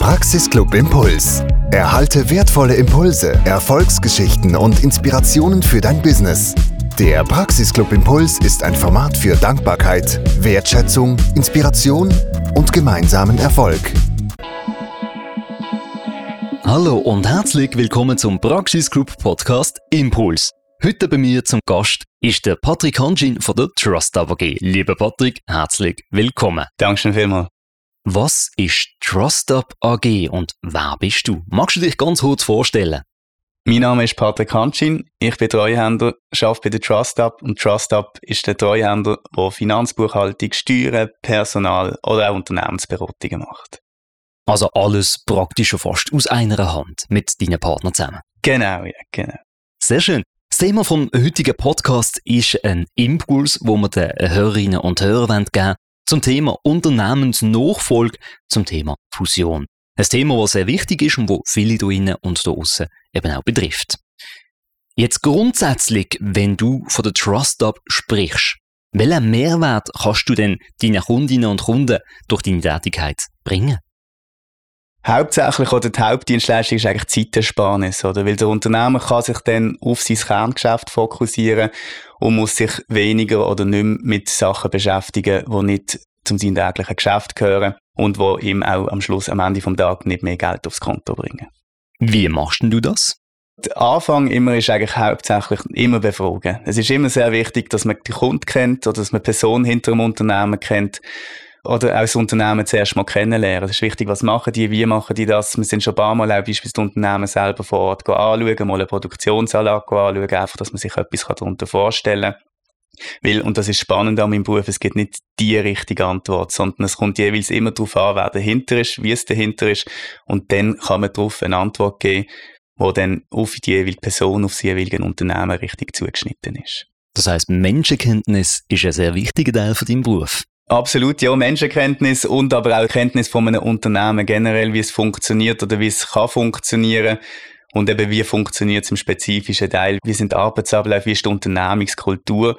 Praxisclub Impuls. Erhalte wertvolle Impulse, Erfolgsgeschichten und Inspirationen für dein Business. Der Praxisclub Impuls ist ein Format für Dankbarkeit, Wertschätzung, Inspiration und gemeinsamen Erfolg. Hallo und herzlich willkommen zum Praxisclub Podcast Impuls. Heute bei mir zum Gast ist der Patrick Hanschin von der Trust AG. Lieber Patrick, herzlich willkommen. Dankeschön vielmals. Was ist TrustUp AG und wer bist du? Magst du dich ganz kurz vorstellen? Mein Name ist Patrick Hanschin, ich bin Treuhänder, arbeite bei der TrustUp und TrustUp ist der Treuhänder, der Finanzbuchhaltung, Steuern, Personal oder auch Unternehmensberatungen macht. Also alles praktisch fast aus einer Hand mit deinen Partnern zusammen. Genau, ja, genau. Sehr schön. Das Thema vom heutigen Podcast ist ein Impuls, wo wir den Hörerinnen und Hörern geben zum Thema Unternehmensnachfolge, zum Thema Fusion. Ein Thema, das sehr wichtig ist und wo viele da innen und da außen eben auch betrifft. Jetzt grundsätzlich, wenn du von der Trust Up sprichst, welchen Mehrwert kannst du denn deinen Kundinnen und Kunden durch deine Tätigkeit bringen? Hauptsächlich oder die Hauptdienstleistung ist eigentlich Zeitersparnis, oder? Weil der Unternehmer kann sich dann auf sein Kerngeschäft fokussieren und muss sich weniger oder nicht mehr mit Sachen beschäftigen, die nicht zum seinem täglichen Geschäft gehören und wo ihm auch am Schluss, am Ende des Tages nicht mehr Geld aufs Konto bringen. Wie machst du das? Der Anfang immer ist eigentlich hauptsächlich immer befragen. Es ist immer sehr wichtig, dass man die Kunden kennt oder dass man die Person hinter dem Unternehmen kennt oder auch das Unternehmen zuerst mal kennenlernen. Es ist wichtig, was machen die, wie machen die das. Wir sind schon ein paar Mal auch beispielsweise das Unternehmen selber vor Ort anschauen, mal eine Produktionsanlage anschauen, einfach, dass man sich etwas darunter vorstellen kann. Weil, und das ist spannend an meinem Beruf, es gibt nicht die richtige Antwort, sondern es kommt jeweils immer darauf an, wer dahinter ist, wie es dahinter ist. Und dann kann man darauf eine Antwort geben, die dann auf die jeweilige Person, auf das jeweilige Unternehmen richtig zugeschnitten ist. Das heißt, Menschenkenntnis ist ein sehr wichtiger Teil von deinem Beruf. Absolut, ja, Menschenkenntnis und aber auch Kenntnis von einem Unternehmen generell, wie es funktioniert oder wie es kann funktionieren. Und eben wie funktioniert es im spezifischen Teil, wie sind Arbeitsabläufe, wie ist die Unternehmenskultur?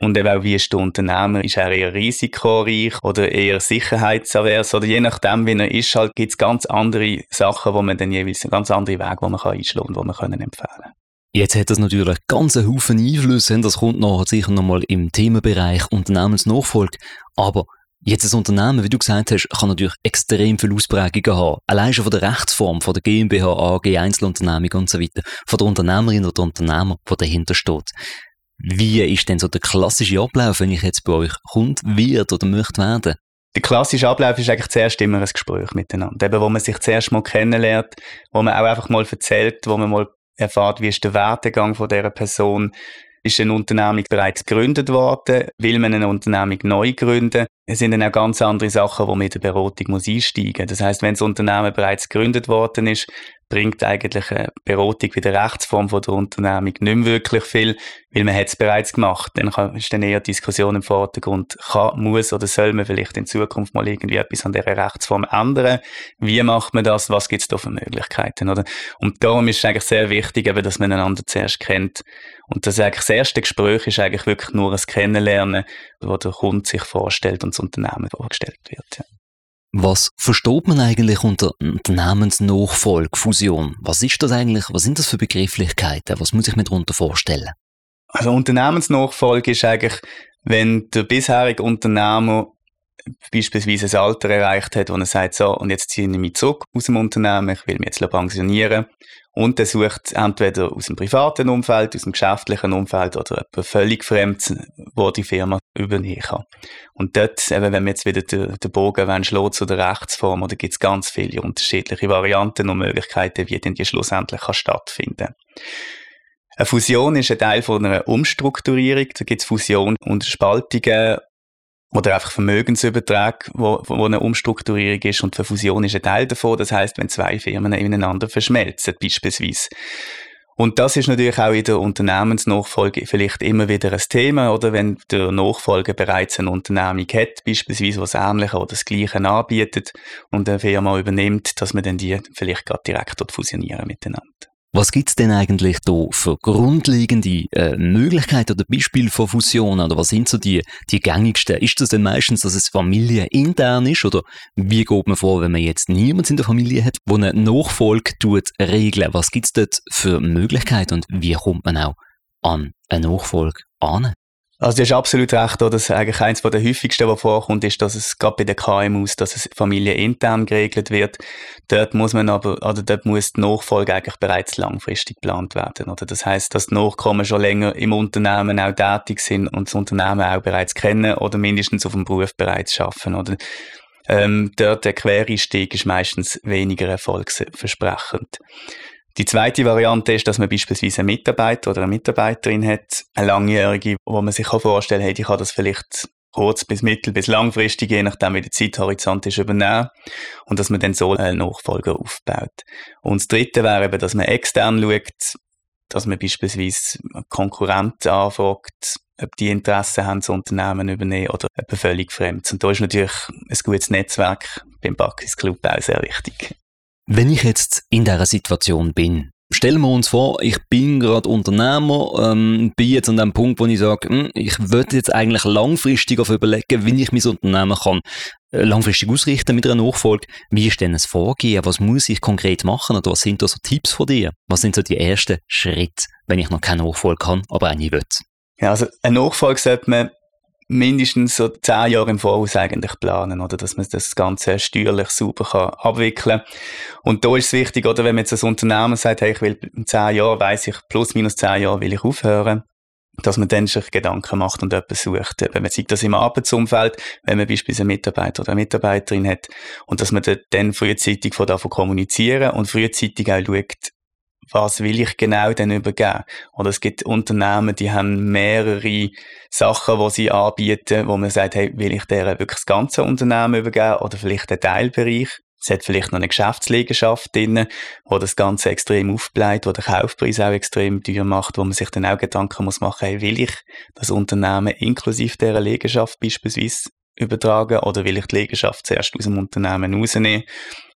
Und eben auch wie ist der Unternehmer, ist er eher risikoreich oder eher sicherheitsavers? Oder je nachdem, wie er ist, halt gibt es ganz andere Sachen, wo man dann jeweils, ganz andere Wege, wo man kann einschlagen und wo man können empfehlen Jetzt hat das natürlich ganz Haufen Einflüsse, das kommt nachher sicher nochmal im Themenbereich Unternehmensnachfolge, aber Jetzt ein Unternehmen, wie du gesagt hast, kann natürlich extrem viele Ausprägungen haben. Allein schon von der Rechtsform, von der GmbH, AG, Einzelunternehmung und so weiter, von der Unternehmerin oder Unternehmer, der dahinter steht. Wie ist denn so der klassische Ablauf, wenn ich jetzt bei euch Kunde wird oder möchte werden? Der klassische Ablauf ist eigentlich zuerst immer ein Gespräch miteinander. Eben, wo man sich zuerst mal kennenlernt, wo man auch einfach mal erzählt, wo man mal erfahrt, wie ist der Werdegang von dieser Person, ist eine Unternehmung bereits gegründet worden, will man eine Unternehmung neu gründen. Es sind dann auch ganz andere Sachen, man in der Beratung muss einsteigen muss. Das heißt, wenn das Unternehmen bereits gegründet worden ist, bringt eigentlich eine Beratung wie der Rechtsform von der Unternehmung nicht mehr wirklich viel, weil man es bereits gemacht. Dann ist dann eher Diskussion im Vordergrund, kann, muss oder soll man vielleicht in Zukunft mal irgendwie etwas an dieser Rechtsform ändern? Wie macht man das? Was gibt es da für Möglichkeiten? Oder? Und darum ist es eigentlich sehr wichtig, eben, dass man einander zuerst kennt. Und das, eigentlich das erste Gespräch ist eigentlich wirklich nur ein Kennenlernen, wo der Kunde sich vorstellt und das Unternehmen vorgestellt wird. Ja. Was versteht man eigentlich unter Unternehmensnachfolge, Fusion? Was ist das eigentlich? Was sind das für Begrifflichkeiten? Was muss ich mir darunter vorstellen? Also Unternehmensnachfolge ist eigentlich, wenn der bisherige Unternehmer beispielsweise ein Alter erreicht hat, wo er sagt, so, und jetzt ziehe ich mich zurück aus dem Unternehmen, ich will mich jetzt pensionieren. Und er sucht entweder aus dem privaten Umfeld, aus dem geschäftlichen Umfeld oder etwas völlig Fremdes, wo die Firma übernehmen kann. Und dort, eben, wenn wir jetzt wieder den, den Bogen wollen, schlagen zu der Rechtsform, oder gibt es ganz viele unterschiedliche Varianten und Möglichkeiten, wie denn die schlussendlich kann stattfinden Eine Fusion ist ein Teil von einer Umstrukturierung. Da gibt es Fusion und Spaltungen oder einfach Vermögensübertrag, wo, wo eine Umstrukturierung ist und die Fusion ist ein Teil davon. Das heißt, wenn zwei Firmen ineinander verschmelzen, beispielsweise. Und das ist natürlich auch in der Unternehmensnachfolge vielleicht immer wieder ein Thema, oder wenn der Nachfolger bereits eine Unternehmung hat, beispielsweise was Ähnliches oder das Gleiche anbietet und eine Firma übernimmt, dass man dann die vielleicht gerade direkt dort fusionieren miteinander. Was gibt es denn eigentlich da für grundlegende äh, Möglichkeiten oder Beispiele von Fusionen? Oder was sind so die, die gängigsten? Ist das denn meistens, dass es familienintern ist? Oder wie geht man vor, wenn man jetzt niemanden in der Familie hat, wo eine Nachfolge tut, regeln? Was gibt es dort für Möglichkeiten und wie kommt man auch an eine Nachfolge an? Also du hast absolut recht, oder? eigentlich eines der häufigsten, was vorkommt, ist, dass es gerade bei den KMUs, dass es familienintern geregelt wird. Dort muss man aber, oder dort muss die Nachfolge eigentlich bereits langfristig geplant werden, oder? Das heißt, dass die Nachkommen schon länger im Unternehmen auch tätig sind und das Unternehmen auch bereits kennen oder mindestens auf dem Beruf bereits schaffen, oder? Ähm, dort der Quereinstieg ist meistens weniger erfolgsversprechend. Die zweite Variante ist, dass man beispielsweise einen Mitarbeiter oder eine Mitarbeiterin hat, eine langjährige, wo man sich vorstellen kann, hey, ich kann das vielleicht kurz bis mittel bis langfristig, je nachdem wie der Zeithorizont ist, übernehmen und dass man dann so einen Nachfolger aufbaut. Und das dritte wäre eben, dass man extern schaut, dass man beispielsweise Konkurrenten anfragt, ob die Interesse haben, das Unternehmen übernehmen oder ob völlig fremd. Und da ist natürlich ein gutes Netzwerk beim Backis Club auch sehr wichtig. Wenn ich jetzt in dieser Situation bin, stellen wir uns vor, ich bin gerade Unternehmer, ähm, bin jetzt an dem Punkt, wo ich sage, hm, ich würde jetzt eigentlich langfristig auf überlegen, wie ich mein Unternehmen kann äh, langfristig ausrichten mit einer Nachfolge. Wie ist denn das Vorgehen? Was muss ich konkret machen? Oder was sind da so Tipps von dir? Was sind so die ersten Schritte, wenn ich noch keine Nachfolge kann, aber eine will? Ja, also eine Nachfolge sollte man mindestens so zehn Jahre im Voraus eigentlich planen, oder? Dass man das Ganze steuerlich sauber kann abwickeln Und da ist es wichtig, oder? Wenn man jetzt als Unternehmen sagt, hey, ich will in zehn Jahren, weiss ich, plus minus zehn Jahre will ich aufhören, dass man dann sich Gedanken macht und etwas sucht. Wenn man sieht das im Arbeitsumfeld, wenn man beispielsweise einen Mitarbeiter oder eine Mitarbeiterin hat, und dass man dann frühzeitig von davon kommunizieren und frühzeitig auch schaut, was will ich genau denn übergeben? Oder es gibt Unternehmen, die haben mehrere Sachen, die sie anbieten, wo man sagt, hey, will ich deren wirklich das ganze Unternehmen übergeben oder vielleicht einen Teilbereich? Es hat vielleicht noch eine Geschäftsliegenschaft drin, wo das Ganze extrem aufbleibt, wo der Kaufpreis auch extrem teuer macht, wo man sich dann auch Gedanken muss machen, hey, will ich das Unternehmen inklusive dieser Liegenschaft beispielsweise übertragen oder will ich die Liegenschaft zuerst aus dem Unternehmen rausnehmen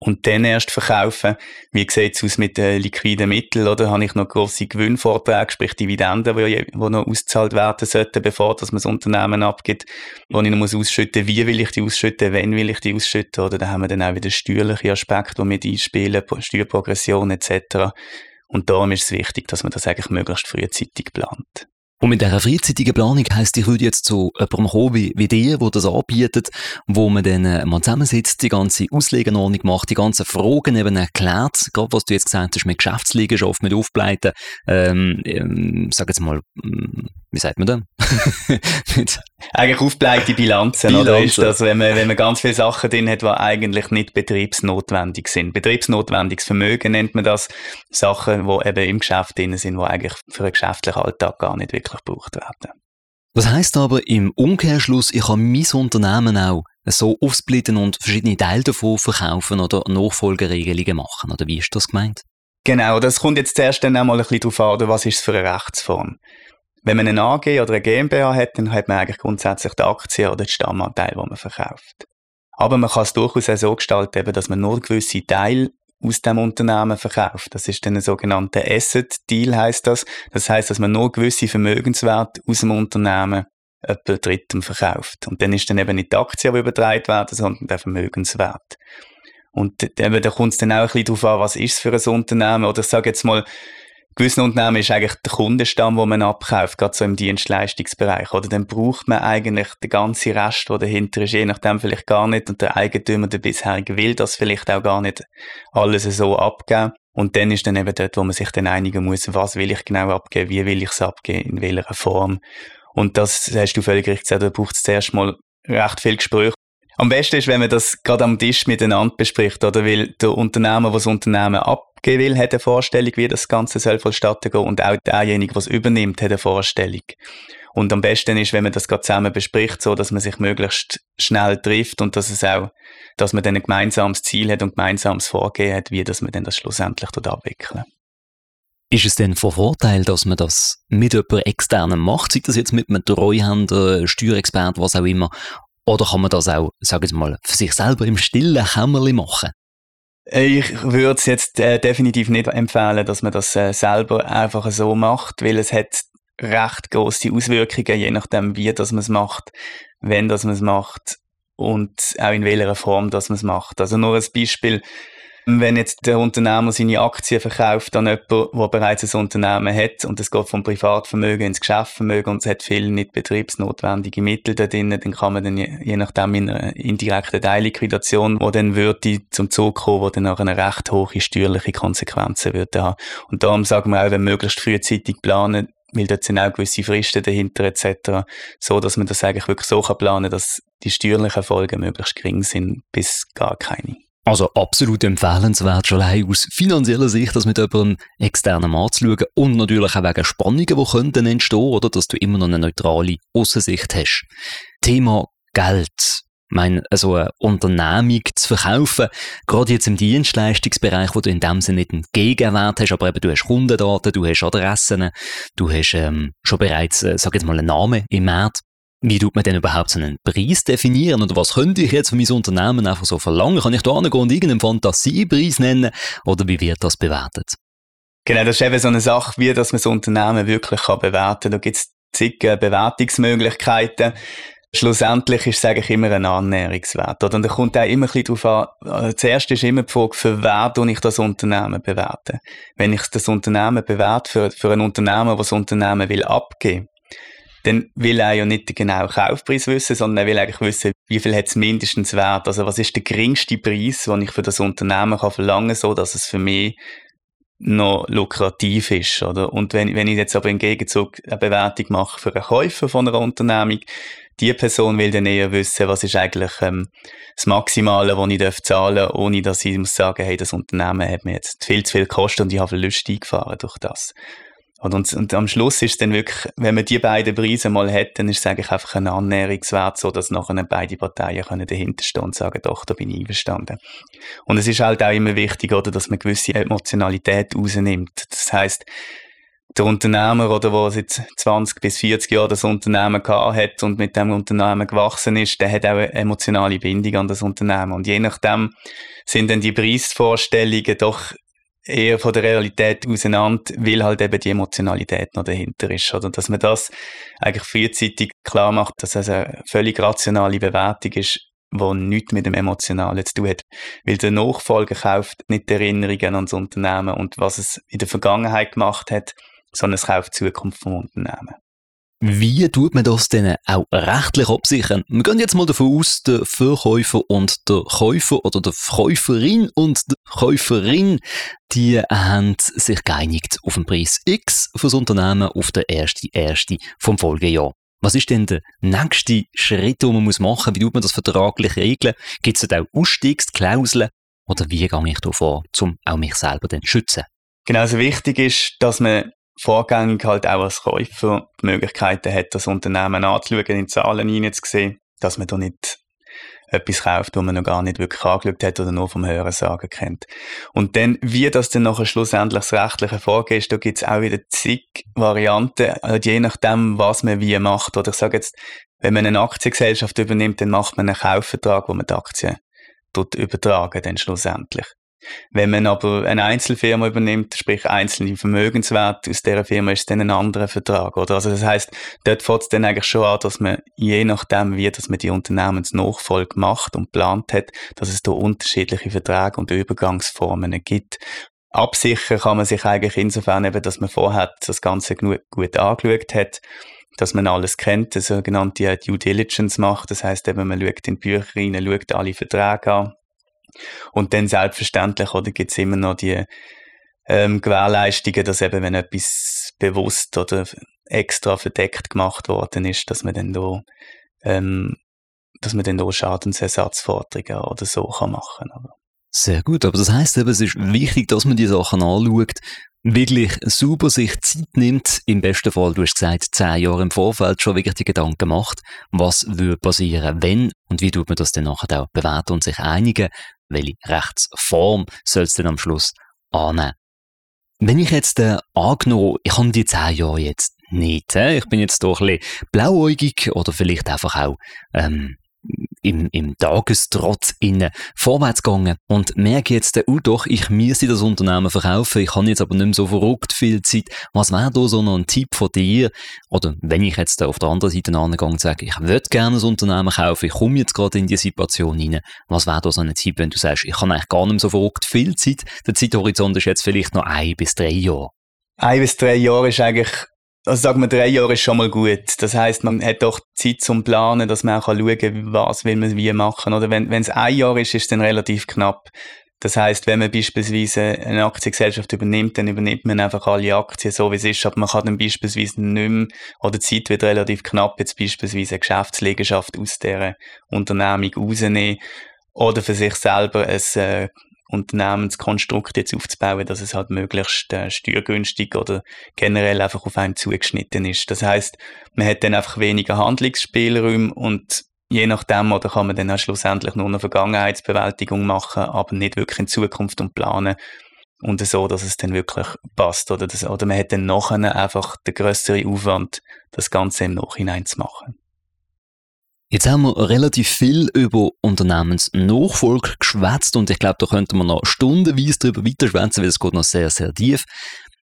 und dann erst verkaufen. Wie sieht es aus mit den liquiden Mitteln? Oder habe ich noch grosse Gewinnvorträge, sprich Dividenden, die, noch ausgezahlt werden sollten, bevor man das Unternehmen abgibt, wo ich noch muss ausschütten Wie will ich die ausschütten? Wann will ich die ausschütten? Oder da haben wir dann auch wieder steuerliche Aspekte, die mit einspielen, Steuerprogression etc. Und darum ist es wichtig, dass man das eigentlich möglichst frühzeitig plant. Und mit dieser freizeitigen Planung heisst, ich würde jetzt zu jemandem kommen wie, wie dir, der das anbietet, wo man dann äh, mal zusammensitzt, die ganze Auslegenordnung macht, die ganzen Fragen eben erklärt, gerade was du jetzt gesagt hast, mit Geschäftsliegenschaften, mit Aufbleiten, ähm, ähm, sag jetzt mal, hm, wie sagt man denn? eigentlich aufbleite Bilanzen, Bilanzen, oder ist das, wenn man, wenn man ganz viele Sachen drin hat, die eigentlich nicht betriebsnotwendig sind. Betriebsnotwendiges Vermögen nennt man das. Sachen, die eben im Geschäft drin sind, die eigentlich für einen geschäftlichen Alltag gar nicht wirklich gebraucht werden. Das heisst aber im Umkehrschluss, ich kann mein Unternehmen auch so aufsplitten und verschiedene Teile davon verkaufen oder Nachfolgeregelungen machen. Oder wie ist das gemeint? Genau, das kommt jetzt zuerst dann einmal ein bisschen darauf an, was ist es für eine Rechtsform. Wenn man eine AG oder eine GmbH hat, dann hat man eigentlich grundsätzlich die Aktien oder den Stammanteil, den man verkauft. Aber man kann es durchaus auch so gestalten, dass man nur gewisse Teile aus dem Unternehmen verkauft. Das ist dann ein sogenannter Asset Deal heißt das. Das heißt, dass man nur gewisse Vermögenswerte aus dem Unternehmen etwa Drittem verkauft. Und dann ist dann eben nicht die Aktie, die übertragen werden, sondern der Vermögenswert. Und eben, da kommt es dann auch ein bisschen darauf an, was ist es für ein Unternehmen. Oder ich sage jetzt mal, gewissen Unternehmen ist eigentlich der Kundenstamm, wo man abkauft, gerade so im Dienstleistungsbereich. Oder dann braucht man eigentlich den ganzen Rest, der dahinter ist, je nachdem vielleicht gar nicht. Und der Eigentümer, der bisherige, will das vielleicht auch gar nicht alles so abgeben. Und dann ist dann eben dort, wo man sich dann einigen muss, was will ich genau abgeben, wie will ich es abgeben, in welcher Form. Und das hast du völlig richtig gesagt, da braucht es zuerst mal recht viel Gespräch. Am besten ist, wenn man das gerade am Tisch miteinander bespricht, oder? Weil der Unternehmer, der das Unternehmen abgeben will, hat eine Vorstellung, wie das Ganze soll vonstatten gehen und auch derjenige, der es übernimmt, hat eine Vorstellung. Und am besten ist, wenn man das gerade zusammen bespricht, so dass man sich möglichst schnell trifft und dass es auch, dass man dann ein gemeinsames Ziel hat und ein gemeinsames Vorgehen hat, wie dass man dann das schlussendlich dort abwickeln. Ist es denn von Vorteil, dass man das mit jemand externem macht, sei das jetzt mit einem Treuhänder, Steuerexpert, was auch immer, oder kann man das auch, sage ich mal, für sich selber im stillen Kämmerli machen? Ich würde es jetzt äh, definitiv nicht empfehlen, dass man das äh, selber einfach so macht, weil es hat recht große Auswirkungen, je nachdem, wie man es macht, wenn man es macht und auch in welcher Form man es macht. Also nur ein Beispiel, wenn jetzt der Unternehmer seine Aktien verkauft an jemanden, der bereits ein Unternehmen hat und es geht vom Privatvermögen ins Geschäftsvermögen und es hat viele nicht betriebsnotwendige Mittel da drin, dann kann man dann je, nachdem in einer indirekten Teilliquidation, wo dann würde zum Zug kommen, wo dann auch eine recht hohe steuerliche Konsequenzen würde haben. Und darum sagen wir auch, wenn möglichst frühzeitig planen, weil dort sind auch gewisse Fristen dahinter etc., so dass man das eigentlich wirklich so kann planen, dass die steuerlichen Folgen möglichst gering sind, bis gar keine. Also absolut empfehlenswert, schon allein aus finanzieller Sicht, das mit jemandem externen anzuschauen und natürlich auch wegen Spannungen, die könnten entstehen, oder, dass du immer noch eine neutrale Aussicht hast. Thema Geld. Ich meine, so eine Unternehmung zu verkaufen, gerade jetzt im Dienstleistungsbereich, wo du in dem Sinne nicht einen Gegenwert hast, aber eben du hast Kundendaten, du hast Adressen, du hast ähm, schon bereits, äh, sag jetzt mal, einen Namen im Markt. Wie tut man denn überhaupt so einen Preis definieren? Oder was könnte ich jetzt von meinem Unternehmen einfach so verlangen? Kann ich da hingehen und irgendeinen Fantasiepreis nennen? Oder wie wird das bewertet? Genau, das ist eben so eine Sache, wie dass man das Unternehmen wirklich kann bewerten kann. Da gibt es zig Bewertungsmöglichkeiten. Schlussendlich ist es eigentlich immer ein Annäherungswert. Und da kommt auch immer ein bisschen darauf an, äh, zuerst ist immer die Frage, für wen ich das Unternehmen bewerte. Wenn ich das Unternehmen bewerte für, für ein Unternehmen, das das Unternehmen will abgeben dann will er ja nicht den genauen Kaufpreis wissen, sondern er will eigentlich wissen, wie viel hat es mindestens wert. Also was ist der geringste Preis, den ich für das Unternehmen kann verlangen so dass es für mich noch lukrativ ist. Oder? Und wenn, wenn ich jetzt aber im Gegenzug eine Bewertung mache für einen Käufer von einer Unternehmung, die Person will dann eher wissen, was ist eigentlich ähm, das Maximale, was ich zahlen darf, ohne dass ich muss sagen, hey, das Unternehmen hat mir jetzt viel zu viel gekostet und ich habe Verluste eingefahren durch das. Und, und, und, am Schluss ist dann wirklich, wenn man die beiden Preise mal hat, dann ist es eigentlich einfach ein Annäherungswert, so dass nachher beide Parteien können dahinter stehen und sagen, doch, da bin ich einverstanden. Und es ist halt auch immer wichtig, oder, dass man gewisse Emotionalität rausnimmt. Das heißt, der Unternehmer, oder, der seit 20 bis 40 Jahren das Unternehmen gehabt hat und mit dem Unternehmen gewachsen ist, der hat auch eine emotionale Bindung an das Unternehmen. Und je nachdem sind dann die Preisvorstellungen doch eher von der Realität auseinander, weil halt eben die Emotionalität noch dahinter ist. Oder dass man das eigentlich frühzeitig klar macht, dass es eine völlig rationale Bewertung ist, die nichts mit dem Emotionalen zu tun hat. Weil der Nachfolger kauft nicht die Erinnerungen an das Unternehmen und was es in der Vergangenheit gemacht hat, sondern es kauft die Zukunft vom Unternehmen. Wie tut man das denn auch rechtlich absichern? Wir gehen jetzt mal davon aus, der Verkäufer und der Käufer oder der Käuferin und die Käuferin, die haben sich geeinigt auf den Preis X fürs Unternehmen auf den 1.1. vom Folgejahr. Was ist denn der nächste Schritt, den man machen muss? Wie tut man das vertraglich regeln? Gibt es da auch Ausstiegsklauseln? Oder wie gehe ich da vor, um auch mich selber zu schützen? Genau, also wichtig ist, dass man vorgängig halt auch als Käufer die Möglichkeiten hat, das Unternehmen anzuschauen, in Zahlen hineinzusehen, dass man da nicht etwas kauft, wo man noch gar nicht wirklich angeschaut hat oder nur vom Hören sagen kennt. Und dann, wie das dann nachher schlussendlich das rechtliche Vorgehen ist, da gibt es auch wieder zig Varianten, also je nachdem, was man wie macht. Oder ich sage jetzt, wenn man eine Aktiengesellschaft übernimmt, dann macht man einen Kaufvertrag, wo man die Aktien dort übertragen, dann schlussendlich. Wenn man aber eine Einzelfirma übernimmt, sprich einzelne Vermögenswerte, aus dieser Firma ist es dann ein anderer Vertrag, oder? Also das heißt, dort fängt es dann eigentlich schon an, dass man je nachdem, wie dass man die Unternehmensnachfolge macht und plant hat, dass es da unterschiedliche Verträge und Übergangsformen gibt. Absichern kann man sich eigentlich insofern eben, dass man vorher das Ganze gut, angeschaut hat, dass man alles kennt, eine sogenannte Due Diligence macht. Das heißt eben, man schaut in die Bücher rein, schaut alle Verträge an, und dann selbstverständlich, oder, gibt es immer noch die ähm, Gewährleistungen, dass eben, wenn etwas bewusst oder extra verdeckt gemacht worden ist, dass man dann da, ähm, dass man dann da Schadensersatzforderungen oder so kann machen kann. Sehr gut, aber das heißt eben, es ist wichtig, dass man die Sachen anschaut, wirklich super sich Zeit nimmt, im besten Fall, du hast gesagt, zehn Jahre im Vorfeld schon wirklich die Gedanken macht, was würde passieren, wenn und wie tut man das dann nachher auch bewerten und sich einigen, welche Rechtsform soll es denn am Schluss annehmen. Wenn ich jetzt äh, angenommen, ich habe die zehn Jahre jetzt nicht, äh, ich bin jetzt doch ein bisschen blauäugig oder vielleicht einfach auch ähm, im, im Tagestrotz innen vorwärts gegangen und merke jetzt, oh doch, ich müsste das Unternehmen verkaufen, ich habe jetzt aber nicht mehr so verrückt viel Zeit. Was wäre da so noch ein Tipp von dir? Oder wenn ich jetzt auf der anderen Seite angegangen und sage, ich würde gerne ein Unternehmen kaufen, ich komme jetzt gerade in die Situation hinein, was wäre da so ein Tipp, wenn du sagst, ich habe eigentlich gar nicht mehr so verrückt viel Zeit, der Zeithorizont ist jetzt vielleicht noch ein bis drei Jahre? Ein bis drei Jahre ist eigentlich also sagen wir, drei Jahre ist schon mal gut. Das heißt, man hat doch Zeit zum Planen, dass man auch schauen kann, was will man wie machen. Oder wenn es ein Jahr ist, ist es dann relativ knapp. Das heißt, wenn man beispielsweise eine Aktiengesellschaft übernimmt, dann übernimmt man einfach alle Aktien so, wie es ist. Aber man kann dann beispielsweise nicht mehr, oder die Zeit wird relativ knapp, jetzt beispielsweise eine Geschäftsliegenschaft aus dieser Unternehmung rausnehmen oder für sich selber ein äh, Unternehmenskonstrukt jetzt aufzubauen, dass es halt möglichst äh, steuergünstig oder generell einfach auf einen zugeschnitten ist. Das heißt, man hat dann einfach weniger Handlungsspielraum und je nachdem oder kann man dann auch schlussendlich nur eine Vergangenheitsbewältigung machen, aber nicht wirklich in Zukunft und planen und so, dass es dann wirklich passt oder, das, oder man hat dann nachher einfach den größeren Aufwand, das Ganze im Nachhinein zu machen. Jetzt haben wir relativ viel über Unternehmensnachfolge geschwätzt und ich glaube, da könnte man noch stundenweise darüber weiterschwätzen, weil es geht noch sehr, sehr tief.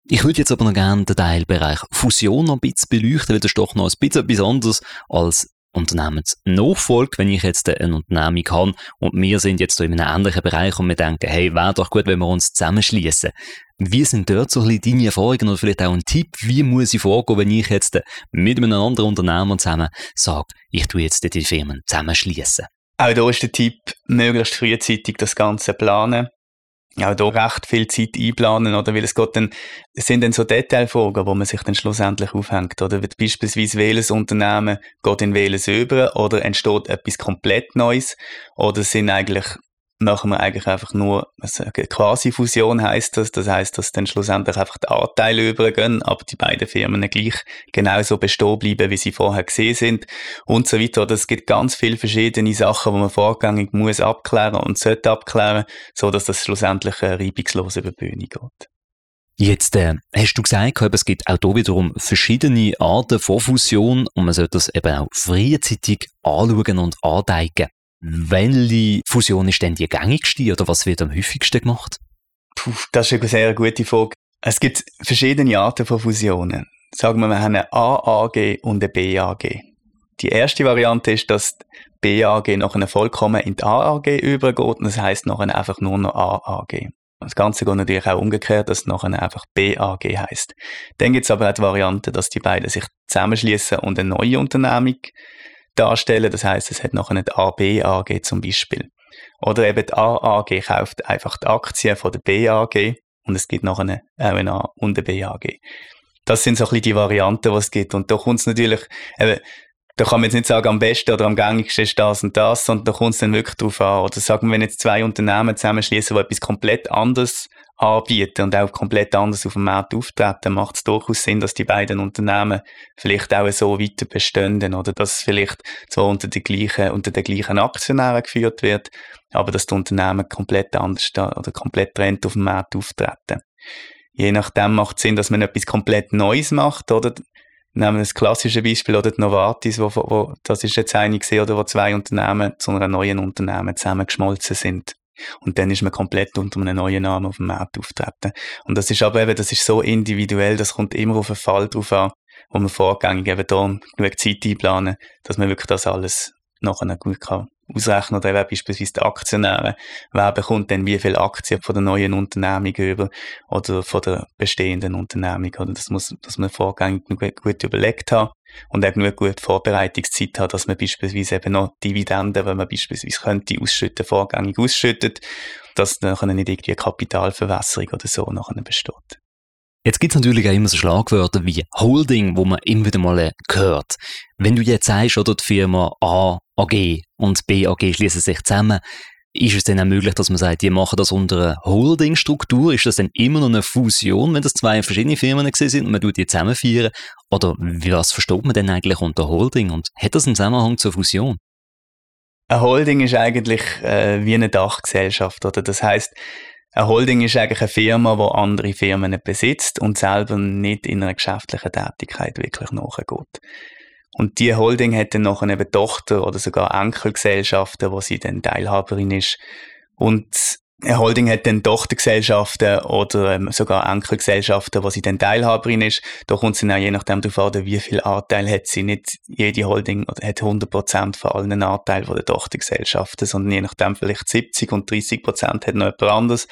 Ich würde jetzt aber noch gerne den Teilbereich Fusion noch ein bisschen beleuchten, weil das ist doch noch ein bisschen etwas anderes als Unternehmensnachfolge, wenn ich jetzt eine Unternehmung habe und wir sind jetzt in einem ähnlichen Bereich und wir denken, hey, wäre doch gut, wenn wir uns zusammenschließen. Wie sind dort so ein bisschen deine Erfahrungen oder vielleicht auch ein Tipp, wie muss ich vorgehen, wenn ich jetzt mit einem anderen Unternehmer zusammen sage, ich tue jetzt die Firmen zusammenschließen? Auch da ist der Tipp, möglichst frühzeitig das Ganze planen auch da recht viel Zeit einplanen, oder? Weil es geht dann, es sind dann so Detailfragen, wo man sich dann schlussendlich aufhängt, oder? Wird beispielsweise welches Unternehmen geht in welches über, oder entsteht etwas komplett Neues, oder sind eigentlich machen wir eigentlich einfach nur eine Quasi-Fusion heißt das. Das heißt, dass dann schlussendlich einfach die Anteile übergehen, aber die beiden Firmen gleich genauso bestehen bleiben, wie sie vorher gesehen sind und so weiter. Es gibt ganz viele verschiedene Sachen, die man vorgängig muss abklären und sollte abklären, so dass das schlussendlich reibungslos über die Bühne geht. Jetzt äh, hast du gesagt, es gibt auch hier wiederum verschiedene Arten von Fusion und man sollte das eben auch frühzeitig anschauen und andenken. Welche Fusion ist denn die gängigste oder was wird am häufigsten gemacht? Puh, das ist eine sehr gute Frage. Es gibt verschiedene Arten von Fusionen. Sagen wir, wir haben eine AAG und eine BAG. Die erste Variante ist, dass die BAG nachher vollkommen in die AAG übergeht und das heißt nachher einfach nur noch AAG. Das Ganze geht natürlich auch umgekehrt, dass es nachher einfach BAG heißt. Dann gibt es aber auch die Variante, dass die beiden sich zusammenschließen und eine neue Unternehmung darstellen. Das heißt, es hat noch eine AB AG zum Beispiel. Oder eben die AAG kauft einfach die Aktien von der BAG und es gibt noch eine RNA und eine BAG. Das sind so ein bisschen die Varianten, die es gibt. Und da kommt es natürlich, eben, da kann man jetzt nicht sagen, am besten oder am gängigsten ist das und das, sondern da kommt es dann wirklich drauf an. Oder sagen wir, wenn jetzt zwei Unternehmen zusammenschließen, die etwas komplett anderes anbieten und auch komplett anders auf dem Markt auftreten, macht es durchaus Sinn, dass die beiden Unternehmen vielleicht auch so weiter bestehen oder dass vielleicht zwar unter, die gleichen, unter den gleichen Aktionären geführt wird, aber dass die Unternehmen komplett anders oder komplett trennt auf dem Markt auftreten. Je nachdem macht es Sinn, dass man etwas komplett Neues macht, oder? Nehmen wir das klassische Beispiel, oder die Novartis, wo, wo, das ist jetzt eine gesehen, oder wo zwei Unternehmen zu einem neuen Unternehmen zusammengeschmolzen sind. Und dann ist man komplett unter einem neuen Namen auf dem Markt auftreten. Und das ist aber eben, das ist so individuell, das kommt immer auf einen Fall drauf an, wo man vorgängig eben da genug Zeit einplanen, dass man wirklich das alles nachher gut kann ausrechnen oder eben beispielsweise die Aktionäre. Wer bekommt denn wie viele Aktien von der neuen Unternehmung über oder von der bestehenden Unternehmung? Oder das muss, dass man vorgängig gut überlegt hat und auch genug gute Vorbereitungszeit hat, dass man beispielsweise eben noch Dividenden, wenn man beispielsweise könnte ausschütten, vorgängig ausschüttet, dass nachher nicht irgendwie Kapitalverwässerung oder so nachher besteht. Jetzt gibt es natürlich auch immer so Schlagwörter wie Holding, wo man immer wieder mal hört. Wenn du jetzt sagst, oder die Firma A, AG und B, AG schließen sich zusammen, ist es dann auch möglich, dass man sagt, die machen das unter einer Holding-Struktur? Ist das dann immer noch eine Fusion, wenn das zwei verschiedene Firmen sind und man tut die zusammenführen? Oder was versteht man denn eigentlich unter Holding und hat das einen Zusammenhang zur Fusion? Eine Holding ist eigentlich äh, wie eine Dachgesellschaft, oder? Das heißt, eine Holding ist eigentlich eine Firma, die andere Firmen besitzt und selber nicht in einer geschäftlichen Tätigkeit wirklich nachgeht. Und die Holding hat dann nachher eben Tochter oder sogar Enkelgesellschaften, wo sie dann Teilhaberin ist. Und eine Holding hat dann Tochtergesellschaften oder ähm, sogar Enkelgesellschaften, wo sie dann Teilhaberin ist. Da kommt es dann auch je nachdem darauf an, wie viel Anteil hat sie. Nicht jede Holding hat 100% von allen Anteilen der Tochtergesellschaften, sondern je nachdem vielleicht 70 und 30% hat noch jemand anderes,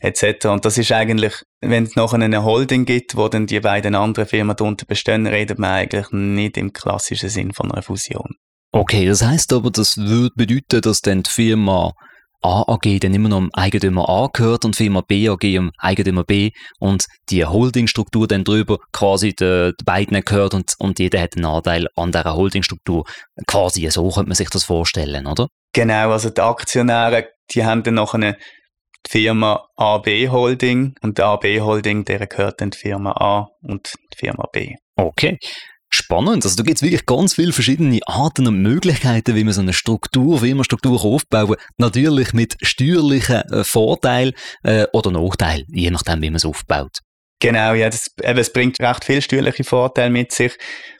etc. Und das ist eigentlich, wenn es nachher eine Holding gibt, wo dann die beiden anderen Firmen darunter bestehen, redet man eigentlich nicht im klassischen Sinn von einer Fusion. Okay, das heißt aber, das würde bedeuten, dass dann die Firma A AG dann immer noch am Eigentümer A gehört und Firma B AG am Eigentümer B und die Holdingstruktur dann drüber quasi den, den beiden gehört und, und jeder hat einen Anteil an dieser Holdingstruktur. Quasi so könnte man sich das vorstellen, oder? Genau, also die Aktionäre, die haben dann noch eine die Firma AB Holding und die AB Holding, der gehört dann die Firma A und die Firma B. Okay. Spannend. Also da gibt es wirklich ganz viele verschiedene Arten und Möglichkeiten, wie man so eine Struktur, wie man Struktur aufbauen Natürlich mit steuerlichen äh, Vorteilen äh, oder Nachteilen, je nachdem, wie man es aufbaut. Genau, ja, das, eben, es bringt recht viele steuerliche Vorteile mit sich,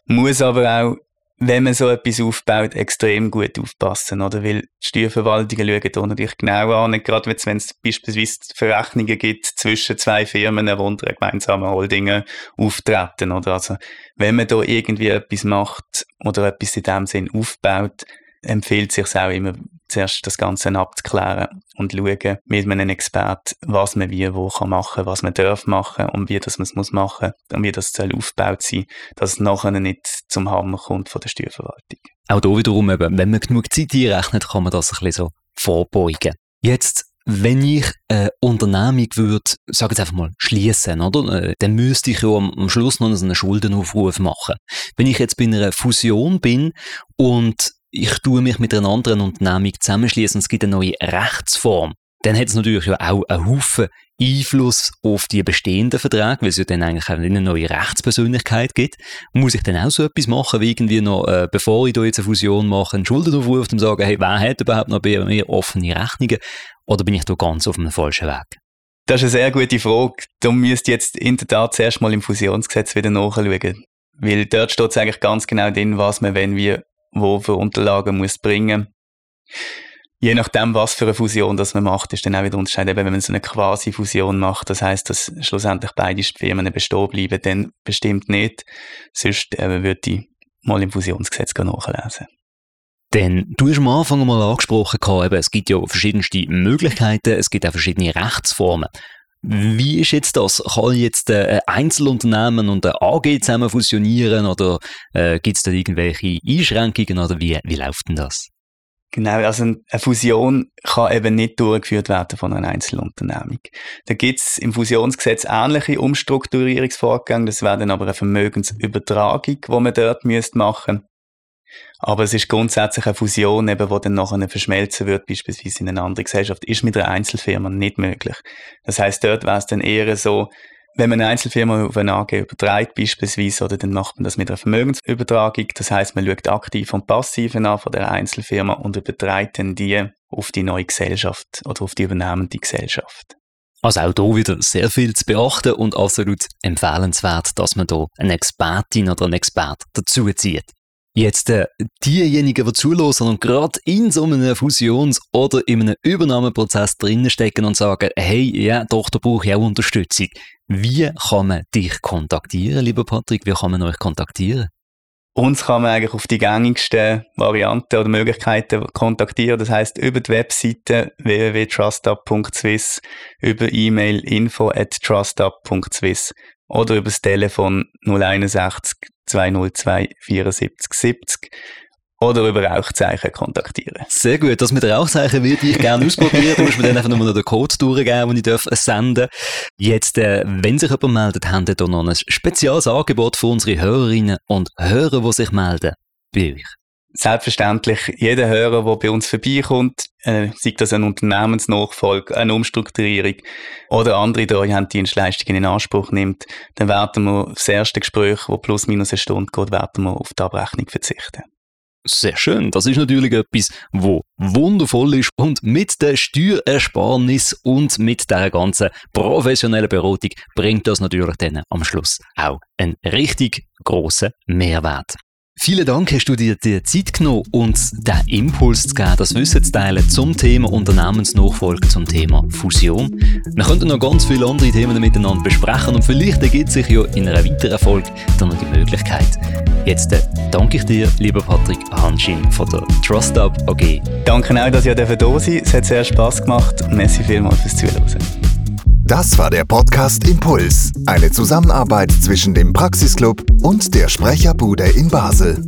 muss aber auch wenn man so etwas aufbaut, extrem gut aufpassen, oder? Weil die Steuerverwaltungen schauen da natürlich genau an, gerade wenn es beispielsweise Verrechnungen gibt zwischen zwei Firmen, die unter einer gemeinsamen Holding auftreten, oder? Also, wenn man da irgendwie etwas macht oder etwas in dem Sinn aufbaut, empfiehlt sich auch immer, zuerst das Ganze abzuklären und schauen mit einem Experten, was man wie wo kann machen, was man darf machen und wie das man es muss machen und wie das soll aufgebaut sein, dass es nachher nicht zum Hammer kommt von der Steuerverwaltung. Auch hier wiederum eben, wenn man genug Zeit einrechnet, kann man das ein bisschen so vorbeugen. Jetzt wenn ich eine Unternehmung würde, sage jetzt einfach mal, schließen, oder? Äh, dann müsste ich ja am, am Schluss noch einen Schuldenaufruf machen. Wenn ich jetzt bei einer Fusion bin und ich tue mich mit einer anderen Unternehmung zusammenschließen und es gibt eine neue Rechtsform, dann hat es natürlich auch einen Haufen Einfluss auf die bestehenden Verträge, weil es ja dann eigentlich auch eine neue Rechtspersönlichkeit gibt. Muss ich dann auch so etwas machen, wie irgendwie noch, äh, bevor ich da jetzt eine Fusion mache, einen Schuldenaufruf und sagen, hey, wer hat überhaupt noch bei mir offene Rechnungen? Oder bin ich da ganz auf einem falschen Weg? Das ist eine sehr gute Frage. Da müsst jetzt in der Tat zuerst mal im Fusionsgesetz wieder nachschauen. Weil dort steht es eigentlich ganz genau drin, was man, wenn wir wo für Unterlagen muss bringen. Je nachdem, was für eine Fusion das man macht, ist dann auch wieder unterscheidend. Eben, wenn man so eine Quasi-Fusion macht, das heißt, dass schlussendlich beide Firmen bestehen bleiben, dann bestimmt nicht. Sonst äh, würde ich mal im Fusionsgesetz nachlesen. Denn du hast am Anfang mal angesprochen, es gibt ja verschiedenste Möglichkeiten, es gibt auch verschiedene Rechtsformen. Wie ist jetzt das? Kann jetzt äh, ein Einzelunternehmen und ein AG zusammen fusionieren oder äh, gibt es da irgendwelche Einschränkungen oder wie, wie läuft denn das? Genau, also eine Fusion kann eben nicht durchgeführt werden von einer Einzelunternehmung. Da gibt es im Fusionsgesetz ähnliche Umstrukturierungsvorgänge, das wäre dann aber eine Vermögensübertragung, die man dort machen müsste. Aber es ist grundsätzlich eine Fusion, eben, die dann nachher verschmelzen wird, beispielsweise in eine andere Gesellschaft, ist mit einer Einzelfirma nicht möglich. Das heißt, dort wäre es dann eher so, wenn man eine Einzelfirma auf eine AG überträgt, beispielsweise, oder dann macht man das mit einer Vermögensübertragung. Das heißt, man schaut aktiv und passiv an von der Einzelfirma und überträgt dann die auf die neue Gesellschaft oder auf die übernehmende Gesellschaft. Also auch hier wieder sehr viel zu beachten und absolut empfehlenswert, dass man da eine Expertin oder einen Expert dazu zieht. Jetzt äh, diejenigen, die zulassen und gerade in so einem Fusions- oder in einem Übernahmeprozess drinnen stecken und sagen, hey, ja, doch, da brauche ich auch Unterstützung. Wie kann man dich kontaktieren, lieber Patrick? Wie kann man euch kontaktieren? Uns kann man eigentlich auf die gängigsten Varianten oder Möglichkeiten kontaktieren. Das heißt über die Webseite www.trustup.swiss, über E-Mail info at trustup.swiss oder über das Telefon 061 202 74 70 oder über Rauchzeichen kontaktieren. Sehr gut, das mit Rauchzeichen würde ich gerne ausprobieren. Du musst mir dann einfach nur noch den Code durchgeben, den ich darf Jetzt, äh, wenn sich jemand meldet, haben wir hier noch ein spezielles Angebot für unsere Hörerinnen und Hörer, die sich melden bei euch. Selbstverständlich, jeder Hörer, der bei uns vorbeikommt, äh, sei das eine Unternehmensnachfolge, eine Umstrukturierung oder andere Treuhanddienstleistungen in Anspruch nimmt, dann werden wir das erste Gespräch, das plus minus eine Stunde geht, werden wir auf die Abrechnung verzichten. Sehr schön. Das ist natürlich etwas, wo wundervoll ist und mit der Steuerersparnis und mit der ganzen professionellen Beratung bringt das natürlich dann am Schluss auch einen richtig großen Mehrwert. Vielen Dank, hast du dir die Zeit genommen, uns den Impuls zu geben, das Wissen zu teilen zum Thema Unternehmensnachfolge, zum Thema Fusion. Wir könnten noch ganz viele andere Themen miteinander besprechen und vielleicht ergibt sich ja in einer weiteren Folge dann noch die Möglichkeit. Jetzt äh, danke ich dir, lieber Patrick Hanschin von der Trust Up AG. Danke auch, dass ihr da sein Es hat sehr Spass gemacht. Merci vielmals fürs Zuhören. Das war der Podcast Impuls, eine Zusammenarbeit zwischen dem Praxisclub und der Sprecherbude in Basel.